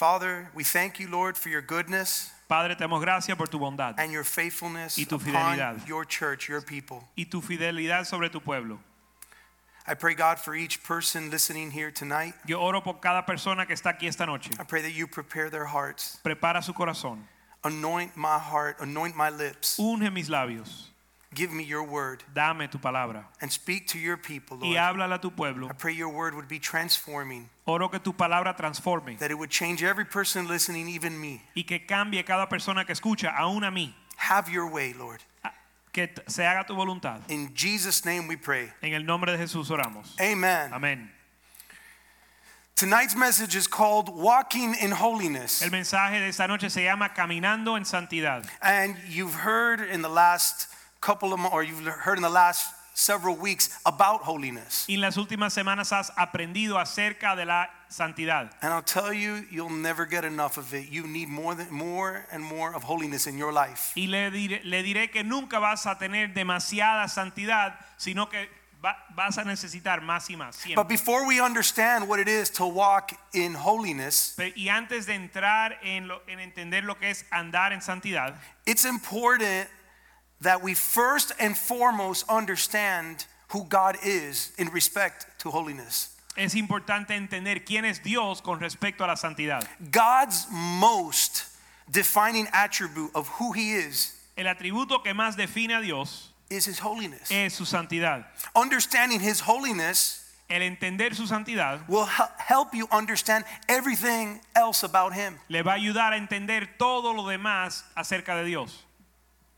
Father, we thank you, Lord, for your goodness Padre, te damos gracias por tu bondad and your faithfulness Y tu upon fidelidad. your church, your people. y tu fidelidad sobre tu pueblo. I pray, God, for each person listening here tonight. Yo oro por cada persona que está aquí esta noche. I pray that you prepare their hearts. Prepara su corazón. Anoint my heart, anoint my lips. Unge mis labios. Give me your word Dame tu palabra. and speak to your people, Y Lord. a tu pueblo. I pray your word would be transforming, Oro que tu palabra transforme that it would change every person listening, even me. y que cambie cada persona que escucha, aún a mí. Have your way, Lord. Ah, que se haga tu voluntad. In Jesus' name we pray. En el nombre de Jesús oramos. Amen. Amén. Tonight's message is called Walking in Holiness. El mensaje de esta noche se llama Caminando en Santidad. And you've heard in the last couple of or you've heard in the last several weeks about holiness. Y en las últimas semanas has aprendido acerca de la santidad. And I'll tell you, you'll never get enough of it. You need more than more and more of holiness in your life. Y le diré, le diré que nunca vas a tener demasiada santidad, sino que vas a necesitar más y más. siempre. But before we understand what it is to walk in holiness, y antes de entrar en, lo- en entender lo que es andar en santidad, it's important that we first and foremost understand who God is in respect to holiness. es importante entender quién es Dios con respecto a la santidad. God's most defining attribute of who he is El atributo que más define a Dios is his holiness. es su santidad. Understanding his holiness El entender su santidad will help you understand everything else about him. le va a ayudar a entender todo lo demás acerca de Dios.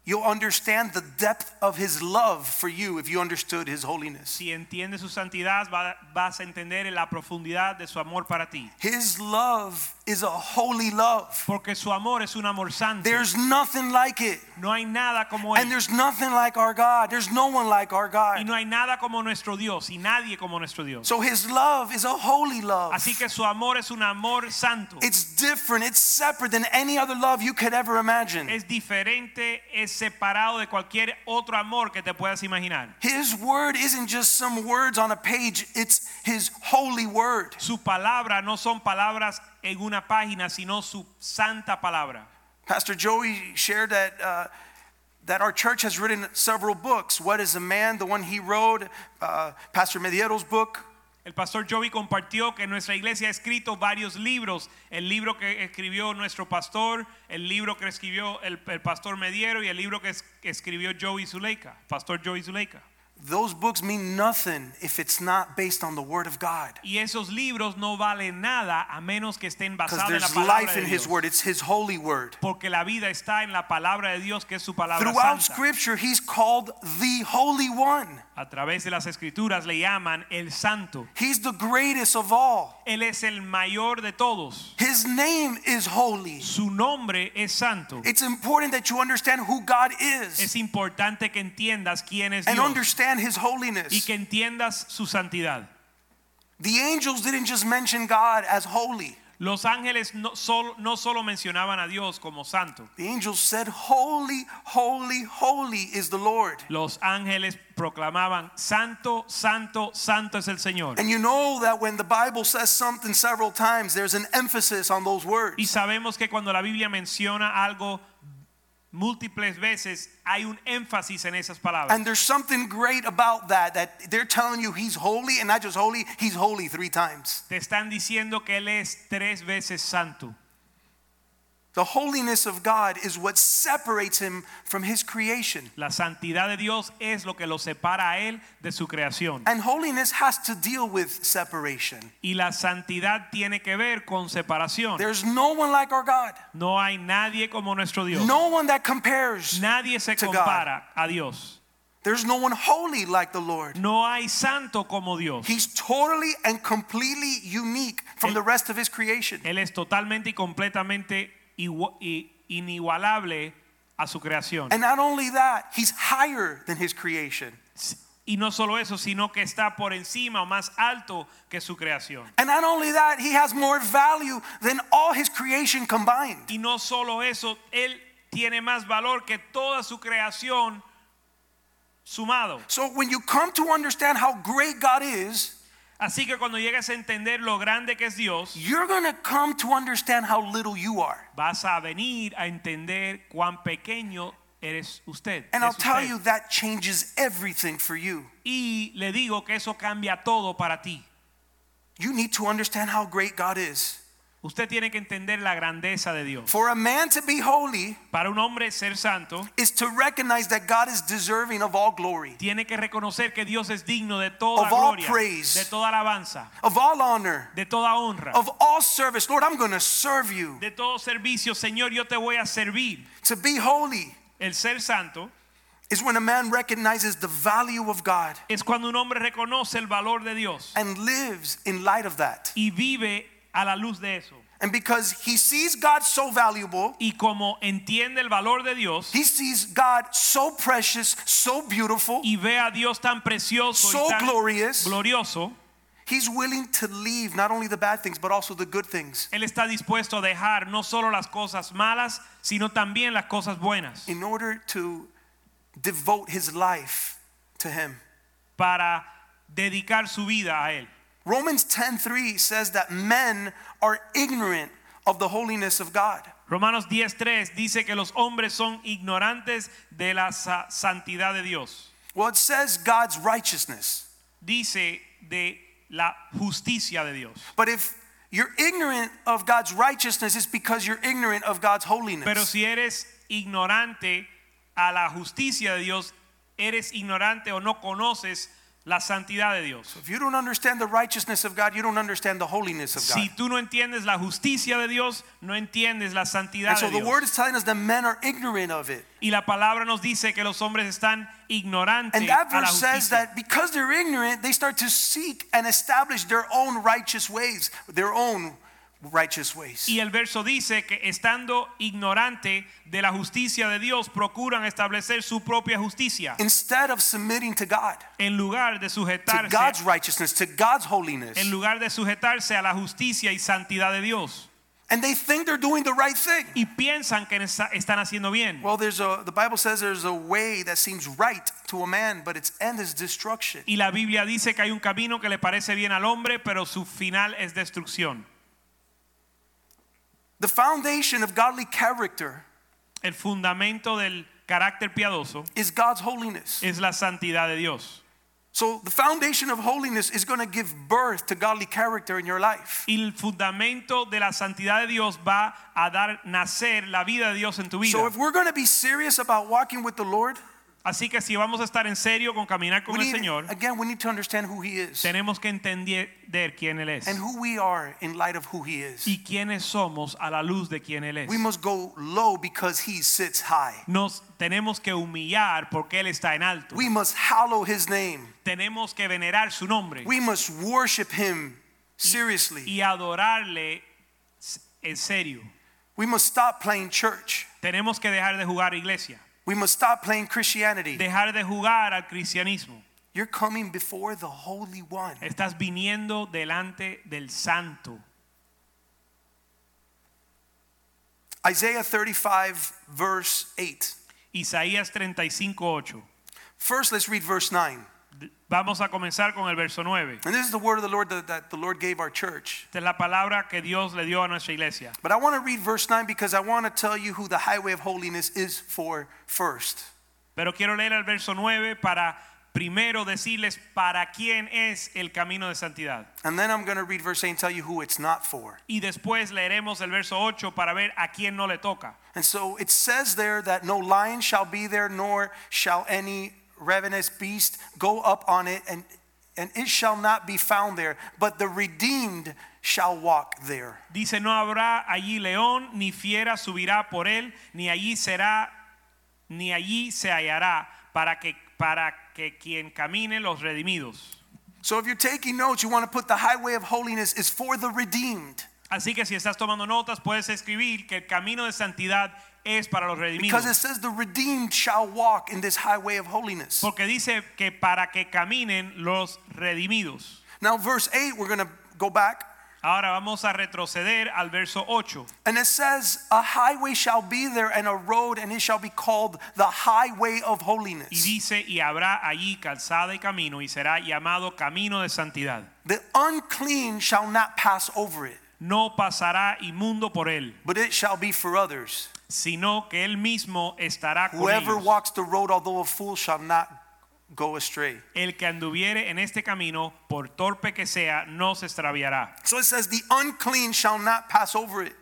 You'll understand the depth of his love for you if you understood his holiness. Si entiendes su santidad, vas a entender la profundidad de su amor para ti. His love is a holy love. Porque su amor es un amor santo. There's nothing like it. No hay nada como And there's nothing like our God. There's no one like our Y God. no hay nada como nuestro Dios y nadie como nuestro Dios. So his love is a holy love. Así que su amor es un amor santo. It's different, it's separate than any other love you could ever imagine. Es diferente, es separado de cualquier otro amor que te puedas imaginar. His word isn't just some words on a page, it's his holy word. Su palabra no son palabras en una página, sino su santa palabra. Pastor Joey shared that uh, that our church has written several books. What is a man? The one he wrote, uh, Pastor Mediero's book. El pastor Joey compartió que nuestra iglesia ha escrito varios libros. El libro que escribió nuestro pastor, el libro que escribió el, el pastor Mediero y el libro que, es- que escribió Joey Zuleika, pastor Joey Zuleika. Those books mean nothing if it's not based on the word of God. Y esos libros no valen nada a menos que estén basados en la there's palabra life de in his word. It's his holy word. Porque la vida está en la palabra de Dios, que es su palabra Throughout santa. scripture, he's called the holy one. A través de las escrituras le llaman el santo. He's the greatest of all. Él es el mayor de todos. His name is holy. Su nombre es santo. It's important that you understand who God is Es importante que entiendas quién es and Dios understand his y holiness. que entiendas su santidad. The angels didn't just mention God as holy. Los ángeles no solo, no solo mencionaban a Dios como santo. The angels said, Holy, holy, holy is the Lord. Los ángeles proclamaban, santo, santo, santo es el Señor. And you know that when the Bible says something several times, there's an emphasis on those Y words. sabemos que cuando la Biblia menciona algo múltiples veces, hay un énfasis en esas palabras. And there's something great about that, that they're telling you he's holy and not just holy, he's holy three times. Te están diciendo que Él es tres veces santo. The holiness of God is what separates him from his creation. La santidad de Dios es lo que lo separa a Él de su creación. And holiness has to deal with separation. Y la santidad tiene que ver con separación. There's no one like our God, No hay nadie como nuestro Dios. no one that compares. Nadie se compara a Dios. There's no one holy like the Lord. No hay santo como Dios. He's totally and completely unique from El- the rest of his creation. Él es totalmente y completamente inigualable a su creación. And not only that, he's higher than his creation. Y no solo eso, sino que está por encima o más alto que su creación. And not only that, he has more value than all his creation combined. Y no solo eso, él tiene más valor que toda su creación sumado. So when you come to understand how great God is, Así que cuando llegues a entender lo grande que es Dios, you're going to come to understand how little you are. vas a venir a entender cuán pequeño eres usted. And I'll tell usted. you that changes everything for you. Y le digo que eso cambia todo para ti. You need to understand how great God is. Usted tiene que entender la grandeza de Dios. For a man to be holy Para un hombre ser santo, is to recognize that God is deserving of all glory, tiene que reconocer que Dios es digno de toda Of all gloria, praise. de toda alabanza, of all honor, de toda honra, of all service. Lord, I'm going to serve you. de todo servicio. Señor, yo te voy a servir. To be holy El ser santo is when a man recognizes the value of God es cuando un hombre reconoce el valor de Dios and lives in light of that. y vive a la luz de eso. And because he sees God so valuable, Y como entiende el valor de Dios he sees God so precious, so beautiful, y ve a Dios tan precioso so y tan glorious, glorioso, he's willing to leave not only the bad things, but also the good things Él está dispuesto a dejar no solo las cosas malas, sino también las cosas buenas in order to devote his life to him. para dedicar su vida a Él. Romans 10:3 says that men are ignorant of the holiness of God. Romanos 10:3 dice que los hombres son ignorantes de la sa- santidad de Dios. Well, it says God's righteousness. Dice de la justicia de Dios. But if you're ignorant of God's righteousness, it's because you're ignorant of God's holiness. Pero si eres ignorante a la justicia de Dios, eres ignorante o no conoces la santidad de Dios. if you don't understand the righteousness of God, you don't understand the holiness of God. Si God. tú no entiendes la justicia de Dios, no entiendes la santidad And so de the Dios. word is telling us that men are ignorant of it. Y la palabra nos dice que los hombres están ignorantes And that a la verse says justicia. that because they're ignorant, they start to seek and establish their own righteous ways, their own righteous ways. Y el verso dice que estando ignorante de la justicia de Dios, procuran establecer su propia justicia Instead of submitting to God, en lugar de to God's righteousness, to God's holiness. en lugar de sujetarse a la justicia y santidad de Dios. And they think they're doing the right thing. Y piensan que están haciendo bien. Well, there's a the Bible says there's a way that seems right to a man, but its end is destruction. Y la Biblia dice que hay un camino que le parece bien al hombre, pero su final es destrucción. The foundation of godly character El fundamento del carácter piadoso is God's holiness. es la santidad de Dios. So the foundation of holiness is going to give birth to godly character in your life. Y el fundamento de la santidad de Dios va a dar nacer la vida de Dios en tu vida. So if we're going to be serious about walking with the Lord, Así que si vamos a estar en serio con caminar con we el need, Señor, again, we need to understand who He is tenemos que entender quién Él es and who we are in light of who He is. y quiénes somos a la luz de quién Él es. We must go low because He sits high. Nos tenemos que humillar porque Él está en alto. We must hallow His name. Tenemos que venerar su nombre We must worship Him seriously. y adorarle en serio. We must stop playing church. Tenemos que dejar de jugar iglesia, We must stop playing Christianity. dejar de jugar al cristianismo. You're coming before the Holy One. Estás viniendo delante del santo. Isaiah 35, verse 8. Isaías 35:8. First, let's read verse 9. Vamos a comenzar con el verso 9. And this is the word of the Lord that, that the Lord gave our church. Esta es la palabra que Dios le dio a nuestra iglesia. But I want to read verse 9 because I want to tell you who the highway of holiness is for first. Pero quiero leer el verso 9 para primero decirles para quién es el camino de santidad. And then I'm going to read verse 8 and tell you who it's not for. Y después leeremos el verso 8 para ver a quién no le toca. And so it says there that no lion shall be there, nor shall any ravenous beast go up on it, and, and it shall not be found there, but the redeemed shall walk there. Dice, no habrá allí león, ni fiera subirá por él, ni allí será, ni allí se hallará, para que, para que quien camine los redimidos. So if you're taking notes, you want to put the highway of holiness is for the redeemed. Así que si estás tomando notas, puedes escribir que el camino de santidad es para los redimidos. Because it says the redeemed shall walk in this highway of holiness. Porque dice que para que caminen los redimidos. Now, verse 8, we're going to go back. Ahora vamos a retroceder al verso 8. And it says, A highway shall be there, and a road, and it shall be called the highway of holiness. Y dice, y habrá allí calzada y camino, y será llamado camino de santidad. The unclean shall not pass over it, No pasará inmundo por él, but it shall be for others. Sino que él mismo estará con Whoever ellos. walks the road, although a fool, shall not go astray. El que anduviere en este camino, por torpe que sea, no se extraviará. So it says, The unclean shall not pass over it.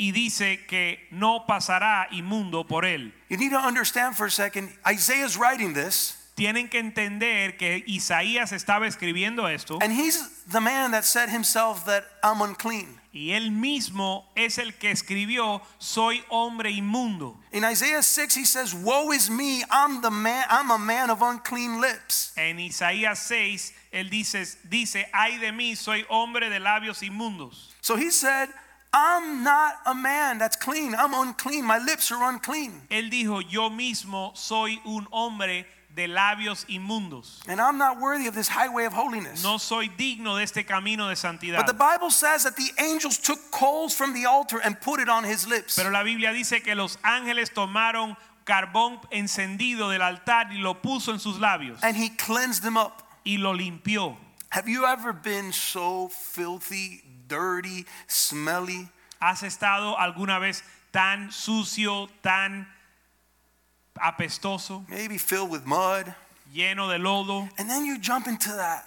Y dice que no pasará inmundo por él. You need to understand for a second, Isaiah is writing this, Tienen que entender que Isaías estaba escribiendo esto and he's the man that said himself that I'm unclean. y él mismo es el que escribió soy hombre inmundo. In Isaiah 6, he says, Woe is me, I'm the man, I'm a man of unclean lips. En Isaías 6 él dice dice ay de mí soy hombre de labios inmundos. So he said, I'm not a man that's clean. I'm unclean. My lips are unclean. Él dijo yo mismo soy un hombre de labios inmundos. And I'm not worthy of this highway of holiness. No soy digno de este camino de santidad. But the Bible says that the angels took coals from the altar and put it on his lips. Pero la Biblia dice que los ángeles tomaron carbón encendido del altar y lo puso en sus labios And he cleansed them up. y lo limpió. Have you ever been so filthy, dirty, smelly? ¿Has estado alguna vez tan sucio, tan apestoso, Maybe filled with mud. lleno de lodo And then you jump into that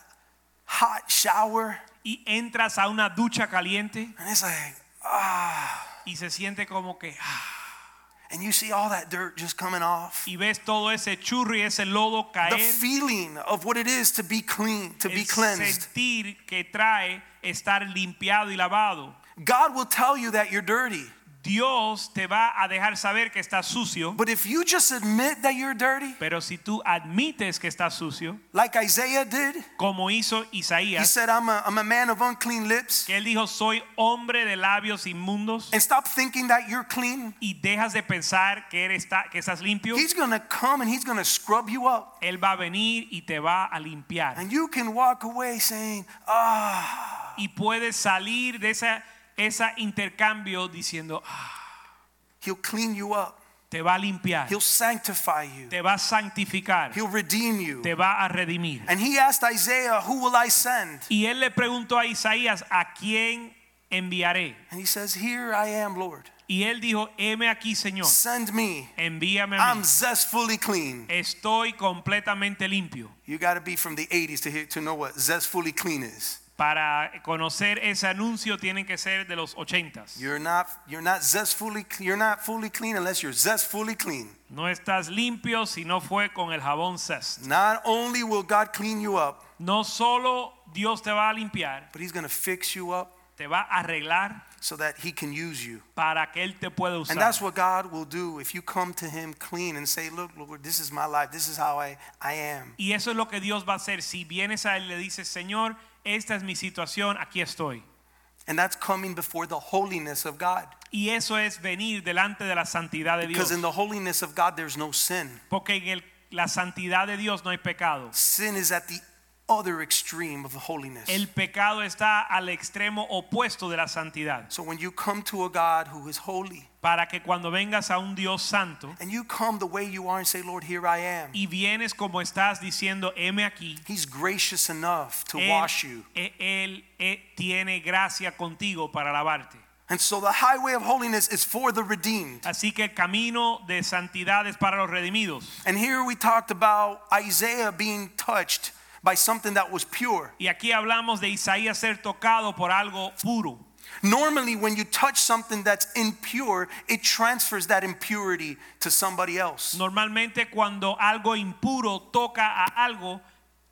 hot shower y entras a una ducha caliente and it's like, ah. y se siente como que ah, And you see all that dirt just coming off. y ves todo ese churro y ese lodo caer. The feeling of what it is to be clean, to be El cleansed. sentir que trae estar limpiado y lavado. God will tell you that you're dirty. Dios te va a dejar saber que estás sucio, But if you just admit that you're dirty, pero si tú admites que estás sucio, like Isaiah did, como hizo Isaías, he said, I'm a, I'm a man of unclean lips, que él dijo, soy hombre de labios inmundos, and stop thinking that you're clean, y dejas de pensar que, eres ta- que estás limpio, he's to come and he's to scrub you up. él va a venir y te va a limpiar. And you can walk away saying, ah, Y puedes salir de esa, esa intercambio diciendo, "Ah, he'll clean you up. te va a limpiar, He'll sanctify you. te va a santificar, He'll redeem you. te va a redimir. And he asked Isaiah, who will I send? Y él le preguntó a Isaías, ¿a quién enviaré? And he says, here I am, Lord. Y él dijo, heme aquí, Señor, Send me. envíame a I'm zestfully clean. Estoy completamente limpio. You got to be from the 80s to hear, to know what zestfully clean is. Para conocer ese anuncio tienen que ser de los ochentas. You're not you're not zestfully you're not fully clean unless you're zestfully clean. No estás limpio si no fue con el jabón Zest. Not only will God clean you up, No solo Dios te va a limpiar, but he's going to fix you up te va a arreglar so that he can use you. para que él te pueda And usar. that's what God will do if you come to him clean and say, "Look, Lord, this is my life. This is how I I am." Y eso es lo que Dios va a hacer. Si vienes a él le dices, Señor, esta es mi situación, aquí estoy. And that's coming before the holiness of God. Y eso es venir delante de la santidad de Dios. Because in the holiness of God there's no sin. Porque en el- la santidad de Dios no hay pecado. Sin is at the other extreme of holiness. El pecado está al extremo opuesto de la santidad. So when you come to a God who is holy Para que cuando vengas a un Dios santo and you come the way you are and say, Lord, here I am, y vienes como estás diciendo, heme aquí, He's gracious enough to él, wash you. él, eh, tiene gracia contigo para lavarte. And so the highway of holiness is for the redeemed. Así que el camino de santidad es para los redimidos. And here we talked about Isaiah being touched by something that was pure. Y aquí hablamos de Isaías ser tocado por algo puro. Normally, when you touch something that's impure, it transfers that impurity to somebody else. Normalmente cuando algo impuro toca a algo,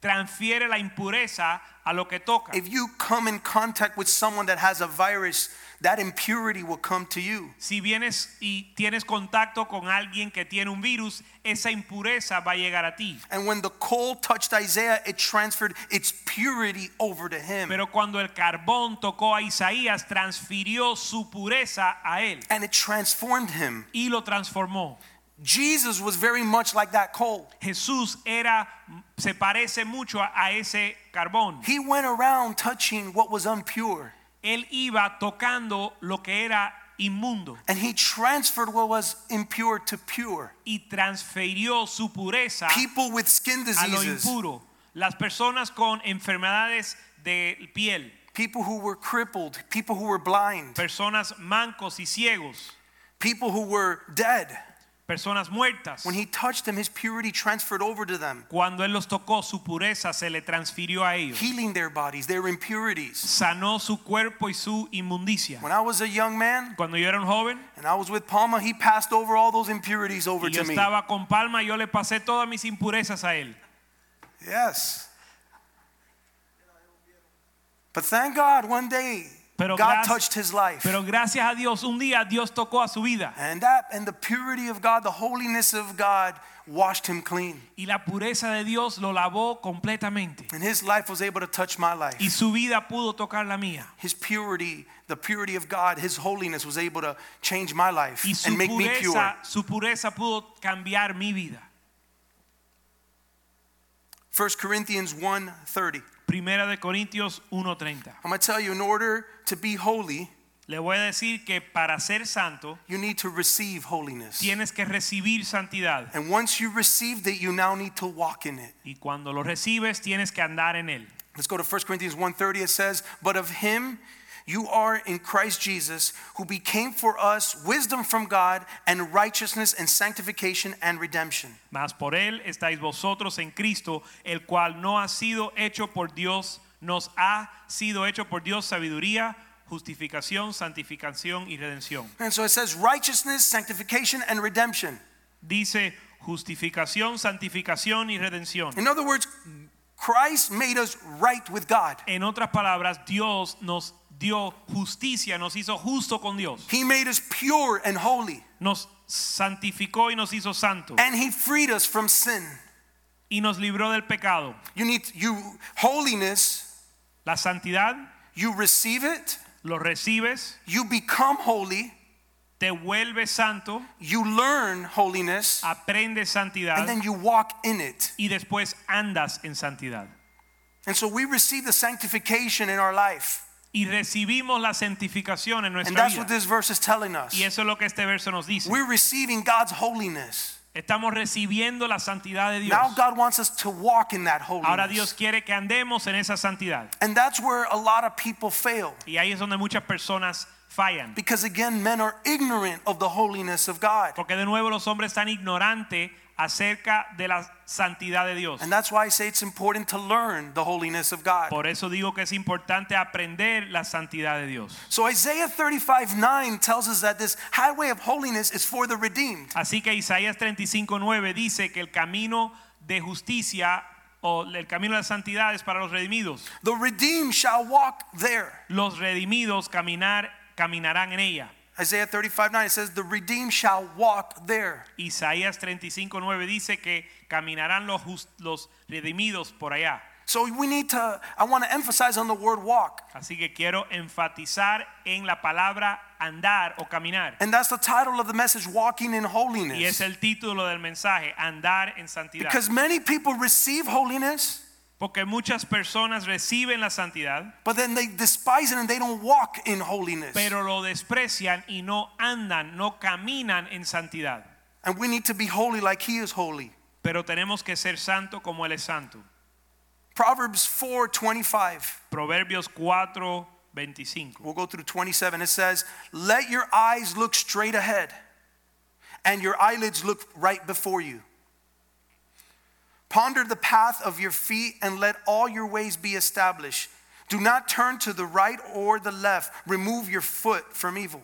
transfiere la impureza a lo que toca. If you come in contact with someone that has a virus that impurity will come to you. Si vienes y tienes contacto con alguien que tiene un virus, esa impureza va a llegar a ti. And when the coal touched Isaiah, it transferred its purity over to him. Pero cuando el carbón tocó a Isaías, transfirió su pureza a él and it transformed him. y lo transformó. Jesus was very much like that coal. Jesús era se parece mucho a, a ese carbón. He went around touching what was impure, Él iba tocando lo que era inmundo and he transferred what was impure to pure. y transfirió su pureza People with skin diseases. a lo impuro. Las personas con enfermedades de piel, people who were crippled, people who were blind, personas mancos y ciegos, people who were dead. Personas muertas. When he touched them, his purity transferred over to them, Cuando él los tocó, su pureza se le transfirió a ellos. healing their bodies, their impurities. Sanó su cuerpo y su inmundicia. When I was a young man Cuando yo era un joven and I was with Palma, he passed over all those impurities over y yo to me. estaba con Palma, yo le pasé todas mis impurezas a él. Yes. But thank God one day Pero God touched his life. Pero gracias a Dios, un día Dios tocó a su vida and that and the purity of God, the holiness of God washed him clean. y la pureza de Dios lo lavó completamente. And his life was able to touch my life. Y su vida pudo tocar la mía. His purity, the purity of God, his holiness was able to change my life Y and make me pure. pureza, su pureza pudo cambiar mi vida. 1 Corinthians 1:30. Primera de Corintios 1:30. I'm going to tell you in order to be holy, Le voy a decir que para ser santo you need to receive holiness. tienes que recibir santidad And once you received it, you now need to walk in it. y cuando lo recibes tienes que andar en él. Let's go to 1 Corinthians 1:30 it says, "But of him you are in Christ Jesus, who became for us wisdom from God and righteousness and sanctification and redemption." Mas por él estáis vosotros en Cristo, el cual no ha sido hecho por Dios, nos ha sido hecho por Dios sabiduría, justificación, santificación y redención. And so it says righteousness, sanctification and redemption. Dice justificación, santificación y redención. In other words, Christ made us right with God. En otras palabras, Dios nos dio justicia, nos hizo justo con Dios. He made us pure and holy, Nos santificó y nos hizo santo and he freed us from sin. y nos libró del pecado. You need you holiness, La santidad you receive it, lo recibes, you become holy, te vuelves santo, you learn holiness, aprendes santidad and then you walk in it. y después andas en santidad. And so we receive the sanctification in our life. Y recibimos la santificación en And nuestra that's what vida. this verse is telling us. Y eso es lo que este verso nos dice. We're receiving God's holiness. Estamos recibiendo la santidad de Dios. Now God wants us to walk in that holiness. Ahora Dios quiere que andemos en esa santidad. And that's where a lot of people fail. Y ahí es donde muchas personas fallan. Because again, men are ignorant of the holiness of God. Porque de nuevo los hombres están ignorantes acerca de la santidad de Dios. And that's why I say it's important to learn the holiness of God. Por eso digo que es importante aprender la santidad de Dios. So Isaiah 35 9 tells us that this highway of holiness is for the redeemed. Así que Isaías 35:9 dice que el camino de justicia o el camino de la santidad es para los redimidos. The redeemed shall walk there. Los redimidos caminar caminarán en ella. Isaiah 35 9 it says, The redeemed shall walk there. Isaías 35:9 dice que caminarán los, jus- los redimidos por allá. So we need to, I want to emphasize on the word walk. Así que quiero enfatizar en la palabra andar o caminar. And that's the title of the message, Walking in Holiness. Y es el título del mensaje, andar en santidad. Because many people receive holiness, Porque muchas personas reciben la santidad, but then they despise it and they don't walk in holiness. pero lo desprecian y no andan, no caminan en santidad. And we need to be holy like He is holy. Pero tenemos que ser santo como él es santo. Proverbs 4 25. Proverbios 4, 25. We'll go through 27. It says, Let your eyes look straight ahead, and your eyelids look right before you. Ponder the path of your feet, and let all your ways be established. Do not turn to the right or the left. Remove your foot from evil.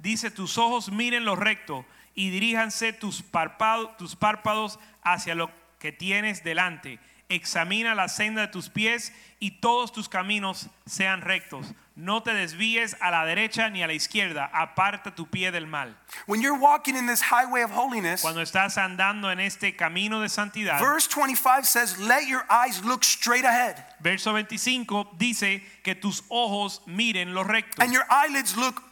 Dice, tus ojos miren lo recto y diríjanse tus párpados, tus párpados hacia lo que tienes delante. Examina la senda de tus pies y todos tus caminos sean rectos. No te desvíes a la derecha ni a la izquierda, aparta tu pie del mal. When you're walking in this highway of holiness, Cuando estás andando en este camino de santidad, verse 25 says, Let your eyes look straight ahead verso 25 dice que tus ojos miren lo recto and your eyelids look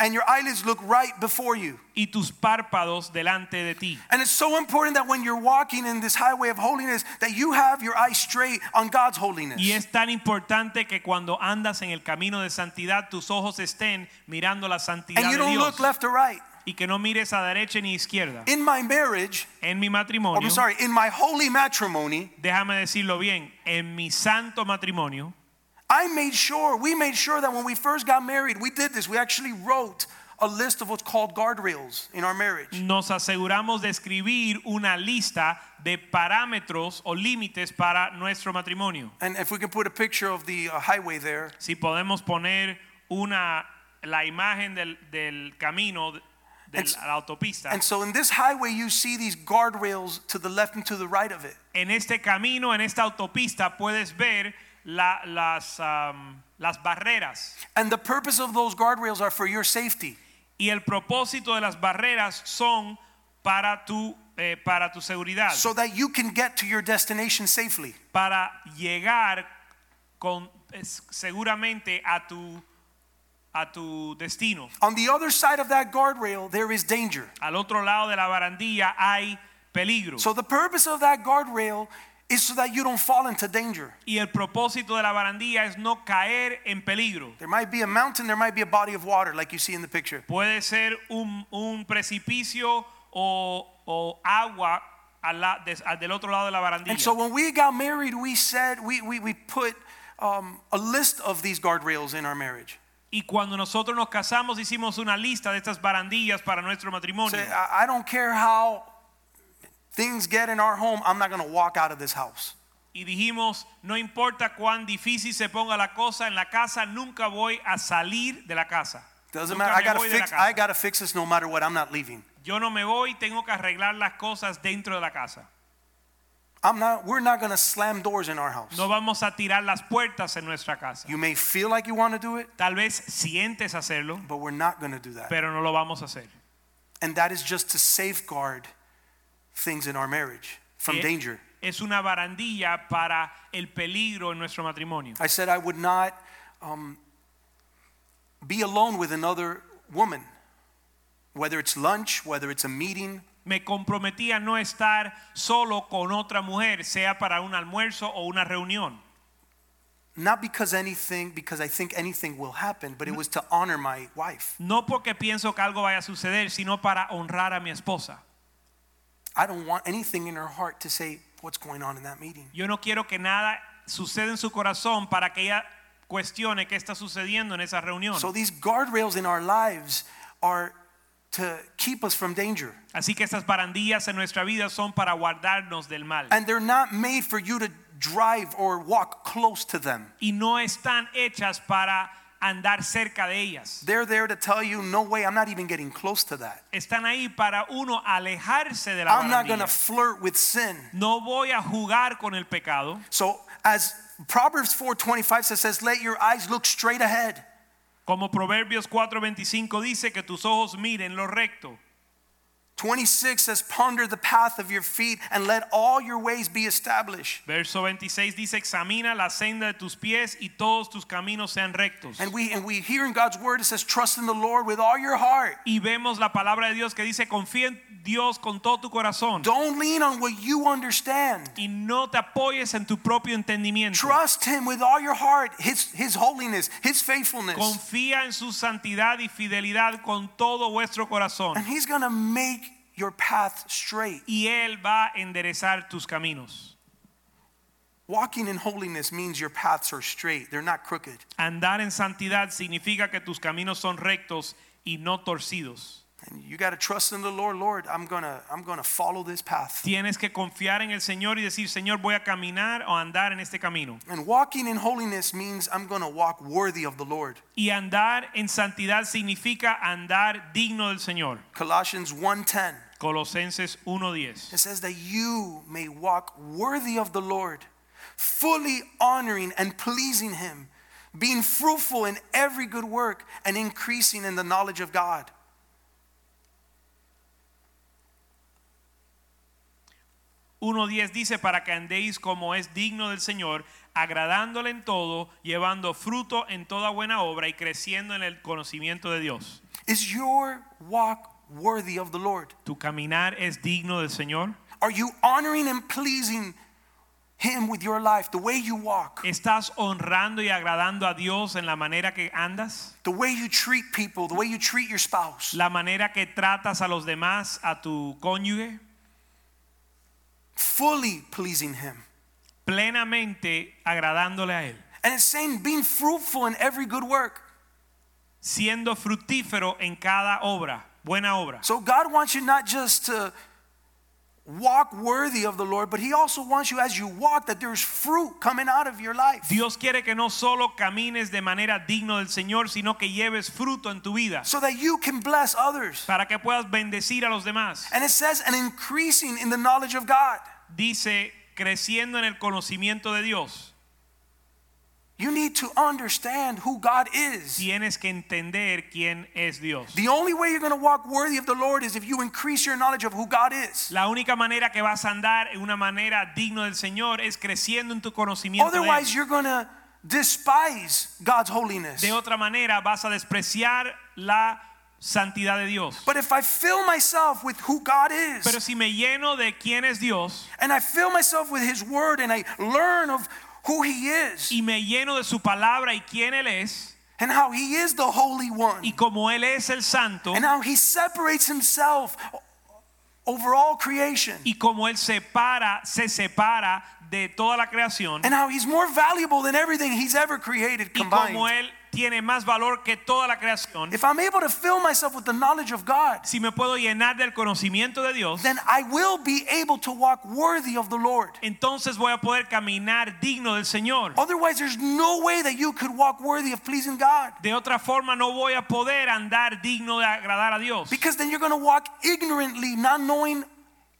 and your eyelids look right before you. y tus párpados delante de ti. And it's so important that when you're walking in this highway of holiness that you have your eyes straight on God's holiness. Y es tan importante que cuando andas en el camino de santidad tus ojos estén mirando la santidad And you de don't Dios look left or right. y que no mires a derecha ni izquierda. In my marriage, En mi oh, or matrimonio, I'm sorry, in my holy matrimony, déjame decirlo bien, en mi santo matrimonio, I made sure, we made sure that when we first got married, we did this. We actually wrote a list of what's called guardrails in our marriage. nos aseguramos de escribir una lista de parámetros o límites para nuestro matrimonio. And if we can put a picture of the uh, highway there, Si podemos poner una la imagen del, del camino de And- la autopista. and so in this highway, you see these guardrails to the left and to the right of it. en este camino, en esta autopista, puedes ver la- las, am, las barreras. And the purpose of those guardrails are for your safety. Y el propósito de las barreras son para tu, eh, para tu seguridad, so that you can get to your destination safely. para llegar con, seguramente a tu, a tu destino. On the other side of that guardrail, there is danger. Al otro lado de la barandilla hay peligro. So the purpose of that guardrail is so that you don't fall into danger. y el propósito de la barandilla es no caer en peligro. There might be a mountain, there might be a body of water, like you see in the picture. Puede ser un, un precipicio o, o agua al la- des- al del otro lado de la barandilla. And so when we got married, we said, we, we, we put um, a list of these guardrails in our marriage. y cuando nosotros nos casamos hicimos una lista de estas barandillas para nuestro matrimonio. I, I don't care how things get in our home, I'm not going to walk out of this house. Y dijimos, no importa cuán difícil se ponga la cosa en la casa, nunca voy a salir de la casa. Doesn't Nunca matter. I gotta voy de la fix. I gotta fix this no matter what. I'm not leaving. Yo no me voy, tengo que arreglar las cosas dentro de la casa. I'm not. We're not gonna slam doors in our house. No vamos a tirar las puertas en nuestra casa. You may feel like you want to do it, Tal vez sientes hacerlo, but we're not gonna do that. pero no lo vamos a hacer. And that is just to safeguard things in our marriage from Eh, danger. Es una barandilla para el peligro en nuestro matrimonio. I said I would not um, be alone with another woman, whether it's lunch, whether it's a meeting. Me comprometí a no estar solo con otra mujer, sea para un almuerzo o una reunión. Not because anything, because I think anything will happen, but it was to honor my wife. No porque pienso que algo vaya a suceder, sino para honrar a mi esposa. I don't want anything in her heart to say what's going on in that meeting. Yo no quiero que nada suceda en su corazón para que ella cuestione qué está sucediendo en esa reunión. So these guardrails in our lives are to keep us from danger. Así que estas barandillas en nuestra vida son para guardarnos del mal. And they're not made for you to drive or walk close to them. Y no están hechas para andar cerca de ellas. They're there to tell you, no way, I'm not even getting close to that. Están ahí para uno alejarse de la I'm not going to flirt with sin. No voy a jugar con el pecado. So as Proverbs 4:25 says, says, let your eyes look straight ahead. Como Proverbios 4:25 dice que tus ojos miren lo recto. 26 says, ponder the path of your feet and let all your ways be established. Verso 26 dice, examina la senda de tus pies y todos tus caminos sean rectos. And we and we hear in God's word it says, trust in the Lord with all your heart. Y vemos la palabra de Dios que dice, confía en Dios con todo tu corazón. Don't lean on what you understand. Y no te apoyes en tu propio entendimiento. Trust him with all your heart, his his holiness, his faithfulness. Confía en su santidad y fidelidad con todo vuestro corazón. And he's going to make your path straight. Y Él va a enderezar tus caminos. Walking in holiness means your paths are straight. They're not crooked. Andar en santidad significa que tus caminos son rectos y no torcidos. And you got to trust in the Lord. Lord, I'm going to I'm going to follow this path. Tienes que confiar en el Señor y decir, Señor, voy a caminar o andar en este camino. And walking in holiness means I'm going to walk worthy of the Lord. Y andar en santidad significa andar digno del Señor. Colossians 1:10. Colosenses 1:10. It says that you may walk worthy of the Lord, fully honoring and pleasing Him, being fruitful in every good work and increasing in the knowledge of God. 1.10 dice para que andéis como es digno del Señor, agradándole en todo, llevando fruto en toda buena obra y creciendo en el conocimiento de Dios. Is your walk worthy of the Lord? ¿Tu caminar es digno del Señor? Are you honoring and pleasing Him with your life, the way you walk, ¿Estás honrando y agradando a Dios en la manera que andas? the way you treat people, the way you treat your spouse? ¿La manera que tratas a los demás, a tu cónyuge? Fully pleasing Him. Plenamente agradándole a Él. And it's saying being fruitful in every good work. Siendo fructífero en cada obra, buena obra. So God wants you not just to walk worthy of the Lord, but He also wants you as you walk that there's fruit coming out of your life. Dios quiere que no solo camines de manera digno del Señor, sino que lleves fruto en tu vida So that you can bless others. para que puedas bendecir a los demás. And it says, and increasing in the knowledge of God. Dice, creciendo en el conocimiento de Dios. You need to understand who God is. Tienes que entender quién es Dios. The only way you're going to walk worthy of the Lord is if you increase your knowledge of who God is. La única manera que vas a andar en una manera digno del Señor es creciendo en tu conocimiento de Otherwise, you're going to despise God's holiness. De otra manera vas a despreciar la santidad de Dios. But if I fill myself with who God is, Pero si me lleno de quién es Dios and I fill myself with His Word, and I learn of who He is, y me lleno de su palabra y quién Él es and how He is the Holy One, y como Él es el santo and how He separates Himself over all creation, y como Él separa, se separa de toda la creación and how He's more valuable than everything He's ever created y como combined. Él tiene más valor que toda la creación, If I'm able to fill myself with the knowledge of God, si me puedo llenar del conocimiento de Dios, then I will be able to walk worthy of the Lord. entonces voy a poder caminar digno del Señor. Otherwise, there's no way that you could walk worthy of pleasing God. De otra forma no voy a poder andar digno de agradar a Dios. Because then you're going to walk ignorantly, not knowing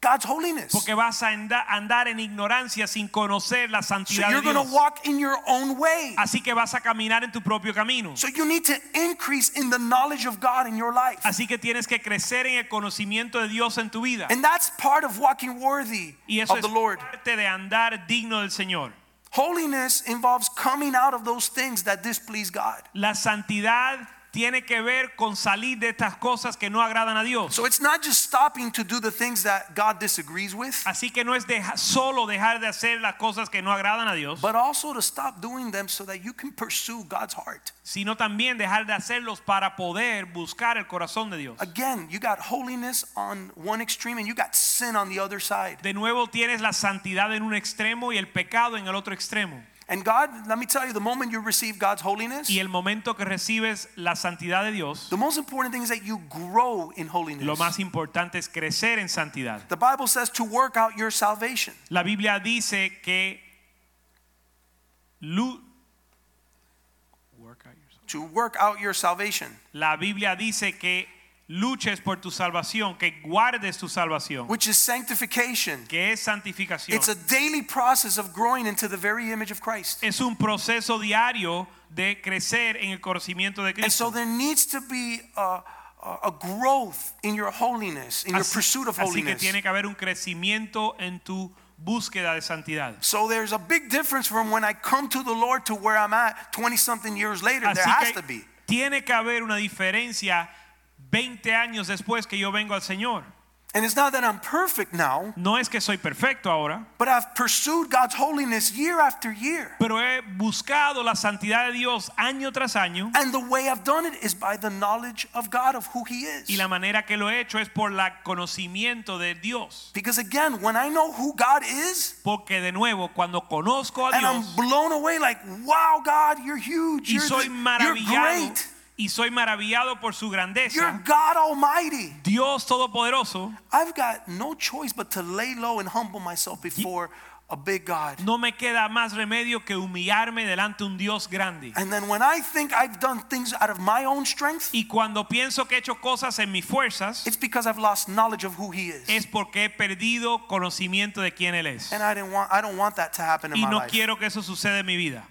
God's holiness. Porque vas a andar en ignorancia sin conocer la So you're de going to Dios. walk in your own way. Así que vas a caminar en tu propio camino. So you need to increase in the knowledge of God in your life. Así que tienes que crecer en el conocimiento de Dios en tu vida. And that's part of walking worthy Y eso of es the Lord. parte de andar digno del Señor. Holiness involves coming out of those things that displease God. La santidad tiene que ver con salir de estas cosas que no agradan a Dios. So it's not just stopping to do the things that God disagrees with, Así que no es deja- solo dejar de hacer las cosas que no agradan a Dios, but also to stop doing them so that you can pursue God's heart. sino también dejar de hacerlos para poder buscar el corazón de Dios. Again, you got holiness on one extreme and you got sin on the other side. De nuevo tienes la santidad en un extremo y el pecado en el otro extremo. And God, let me tell you, the moment you receive God's holiness, Y el momento que recibes la santidad de Dios, the most important thing is that you grow in holiness. lo más importante es crecer en santidad. The Bible says to work out your salvation. La Biblia dice que lu- To work out your salvation, la Biblia dice que luches por tu salvación, que guardes tu salvación, which is sanctification. que es santificación. It's a daily process of growing into the very image of Christ. Es un proceso diario de crecer en el conocimiento de And so there needs to be a, a, growth in your holiness, in your pursuit of holiness. así que tiene que haber un crecimiento en tu búsqueda de santidad. So there's a big difference from when I come to the Lord to where I'm at 20 something years later. There has to be. tiene que haber una diferencia 20 años después que yo vengo al Señor. And it's not that I'm perfect now, No es que soy perfecto ahora, but I've pursued God's holiness year after year. pero he buscado la santidad de Dios año tras año And the way I've done it is by the knowledge of God, of who He is. y la manera que lo he hecho es por el conocimiento de Dios. Because again, when I know who God is, Porque de nuevo, cuando conozco a and I'm Dios blown away like, wow, God, you're huge. y You're, soy the- you're maravillado great. Y soy maravillado por su You're grandeza, God Almighty. Dios todopoderoso, I've got no choice but to lay low and humble myself before a big God. no me queda más remedio que humillarme delante de un Dios grande. And then when I think I've done things out of my own strength, Y cuando pienso que he hecho cosas en mis fuerzas, it's because I've lost knowledge of who He is. es porque he perdido conocimiento de quién Él es. And I didn't want I don't want that to happen in Y my no life. quiero que eso suceda en mi vida.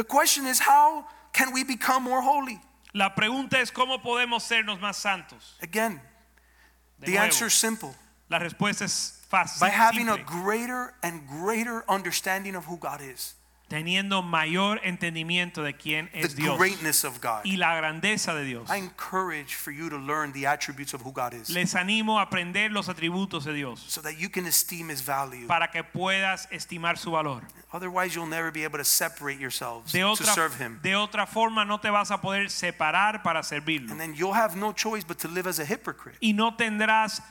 The question is how can we become more holy? La pregunta es cómo podemos sernos más santos. Again, De the nuevo, answer is simple. la respuesta es fácil. By having a greater and greater understanding of who God is. Teniendo mayor entendimiento de quién The es Dios greatness of God. y la grandeza de Dios. I encourage for you to learn the attributes of who God is Les animo a aprender los atributos de Dios so that you can esteem his value. para que puedas estimar su valor. Otherwise, you'll never be able to separate yourselves De to otra, serve him. de otra forma no te vas a poder separar para servirlo. And then you'll have no choice but to live as a hypocrite. Y no tendrás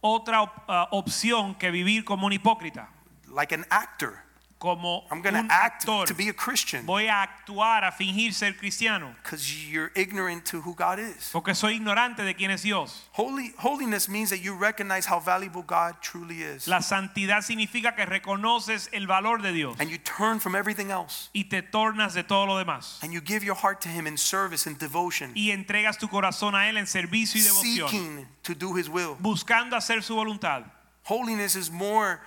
otra op- ah, opción que vivir como un hipócrita, Like an actor. Como I'm going to act actor. to be a Christian Voy a actuar a fingir ser cristiano because you're ignorant to who God is. porque soy ignorante de quién es Dios. Holy, holiness means that you recognize how valuable God truly is. La santidad significa que reconoces el valor de Dios And you turn from everything else. y te tornas de todo lo demás And you give your heart to Him in service and devotion, y entregas tu corazón a él en servicio y devoción, seeking to do His will. buscando hacer su voluntad. Holiness is more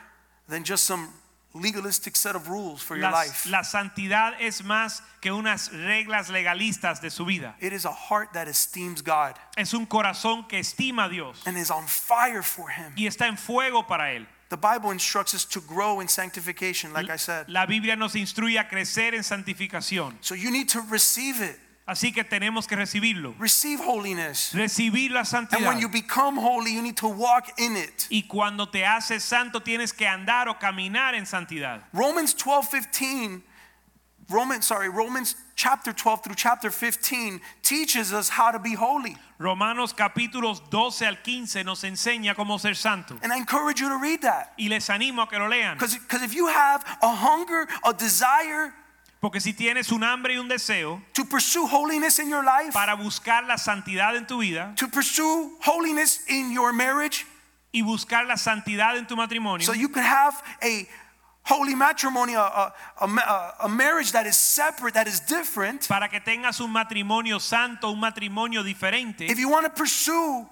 than just some legalistic set of rules for your La, life. la santidad es más que unas reglas legalistas de su vida. It is a heart that esteems God Es un corazón que estima a Dios and is on fire for Him. y está en fuego para él. The Bible instructs us to grow in sanctification, like I said. La Biblia nos instruye a crecer en santificación. So you need to receive it. Así que tenemos que recibirlo. Receive holiness. Recibir la And santidad. when you become holy, you need to walk in it. Y cuando te haces santo tienes que andar o caminar en santidad. Romans 12, 15, Romans, sorry, Romans chapter 12 through chapter 15 teaches us how to be holy. Romanos capítulos 12 al 15 nos enseña cómo ser santo. And I encourage you to read that. Y les animo a que lo lean. Because if you have a hunger, a desire Porque si tienes un hambre y un deseo to pursue holiness in your life, para buscar la santidad en tu vida to pursue holiness in your marriage, y buscar la santidad en tu matrimonio, so you can have a holy matrimony, a, a, a a marriage that is separate, that is different. para que tengas un matrimonio santo, un matrimonio diferente, If you want to pursue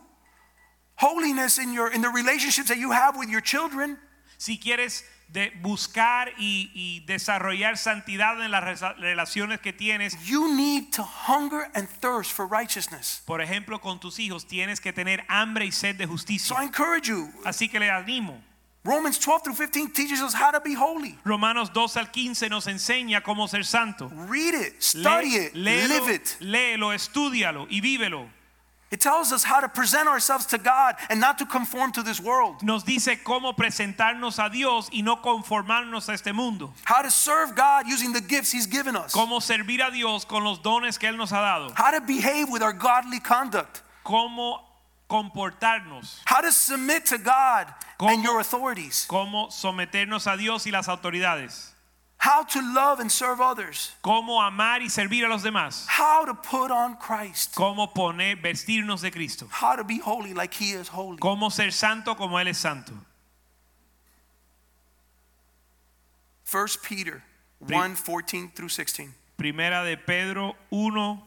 holiness in your in the relationships that you have with your children, si quieres de buscar y, y desarrollar santidad en las relaciones que tienes, you need to hunger and thirst for righteousness. por ejemplo, con tus hijos, tienes que tener hambre y sed de So I justicia. encourage you. Así que le animo. Romans 12 through 15 teaches us how to be holy. Romanos 2 al 15 nos enseña cómo ser santo. Read it, study it, léelo, live it. léelo, estúdialo y vívelo. It tells us how to present ourselves to God and not to conform to this world. Nos dice cómo presentarnos a Dios y no conformarnos a este mundo. How to serve God using the gifts He's given us. Cómo servir a Dios con los dones que Él nos ha dado. How to behave with our godly conduct. Cómo comportarnos. How to submit to God ¿Cómo? and your authorities. Cómo someternos a Dios y las autoridades. How to love and serve others. Cómo amar y servir a los demás. How to put on Christ. Cómo poner, vestirnos de Cristo. How to be holy like He is holy. Cómo ser santo como Él es santo. 1 Peter 1 14 through 16. Primera de Pedro 1,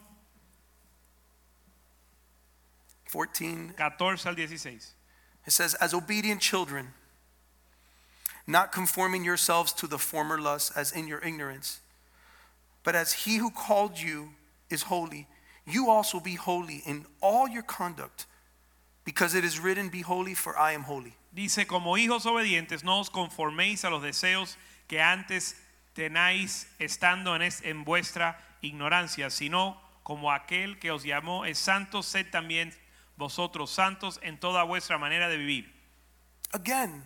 14 14 al 16. It says, as obedient children, not conforming yourselves to the former lusts as in your ignorance, but as he who called you is holy, you also be holy in all your conduct, because it is written, Be holy, for I am holy. Dice, como hijos obedientes, no os conforméis a los deseos que antes tenáis estando en, es- en vuestra ignorancia, sino como aquel que os llamó es santo, sed también vosotros santos en toda vuestra manera de vivir. Again,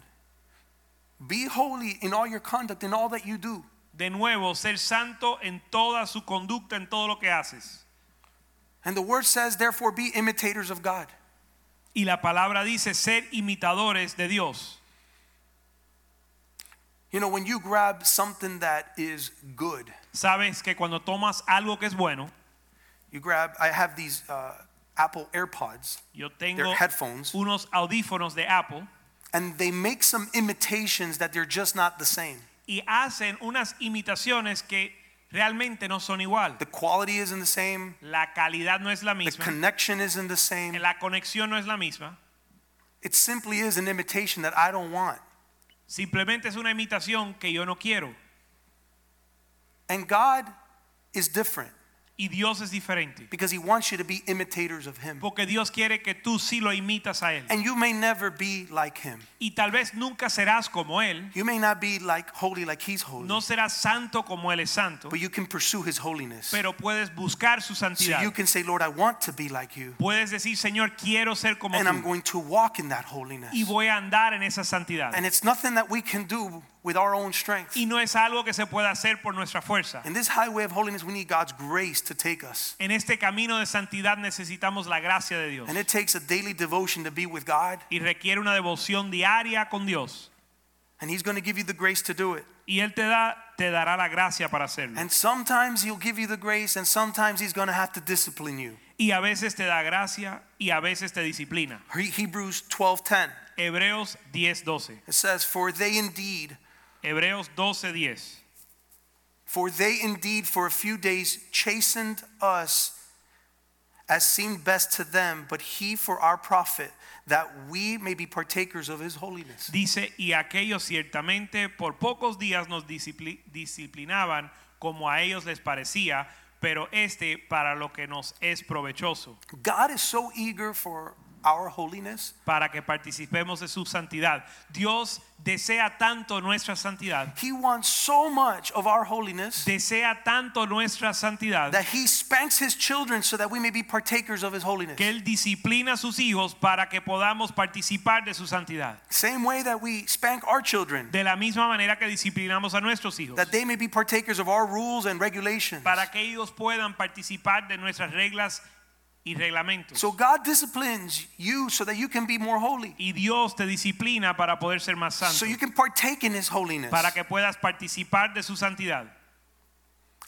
be holy in all your conduct, in all that you do. De nuevo, ser santo en toda su conducta, en todo lo que haces. And the word says, therefore, be imitators of God. Y la palabra dice ser imitadores de Dios. You know, when you grab something that is good, Sabes que cuando tomas algo que es bueno, you grab, I have these uh, Apple AirPods. yo tengo They're headphones. unos audífonos de Apple and they make some imitations that they're just not the same. y hacen unas imitaciones que realmente no son igual. The quality isn't the same, La calidad no es la the misma, connection isn't the same. la conexión no es la misma. It simply is an imitation that I don't want. Simplemente es una imitación que yo no quiero. And God is different Y Dios es diferente. because He wants you to be imitators of Him. Porque Dios quiere que tú sí lo imitas a Él. And you may never be like Him. Y tal vez nunca serás como Él. You may not be like holy like He's holy, No serás santo como Él es santo. but you can pursue His holiness. Pero puedes buscar su So santidad. you can say, Lord, I want to be like you, Puedes decir, Señor, quiero ser como and I'm going to walk in that holiness. Y voy a andar en esa santidad. And it's nothing that we can do with our own strength. Y no es algo que se pueda hacer por nuestra fuerza. In this highway of holiness, we need God's grace to take us. En este camino de santidad necesitamos la gracia de Dios. And it takes a daily devotion to be with God, Y requiere una devoción diaria con Dios. and He's going to give you the grace to do it. Y Él te, da, te dará la gracia para hacerlo. And sometimes He'll give you the grace, and sometimes He's going to have to discipline you. Y a veces te da gracia y a veces te disciplina. Hebrews 12:10. Hebreos 10:12. It says, "For they indeed, Hebreos 12:10. for they indeed for a few days chastened us as seemed best to them, but He for our profit, that we may be partakers of His holiness." Dice, y aquellos ciertamente por pocos días nos discipli- disciplinaban como a ellos les parecía, pero este para lo que nos es provechoso, God is so eager for our holiness. para que participemos de su santidad. Dios desea tanto nuestra santidad, He wants so much of our holiness desea tanto nuestra santidad, that He spanks His children so that we may be partakers of His holiness. que Él disciplina sus hijos para que podamos participar de su santidad. Same way that we spank our children, De la misma manera que disciplinamos a nuestros hijos, that they may be partakers of our rules and regulations. para que ellos puedan participar de nuestras reglas y reglamentos. So God disciplines you so that you can be more holy, y Dios te disciplina para poder ser más santo, so you can partake in His holiness. para que puedas participar de su santidad.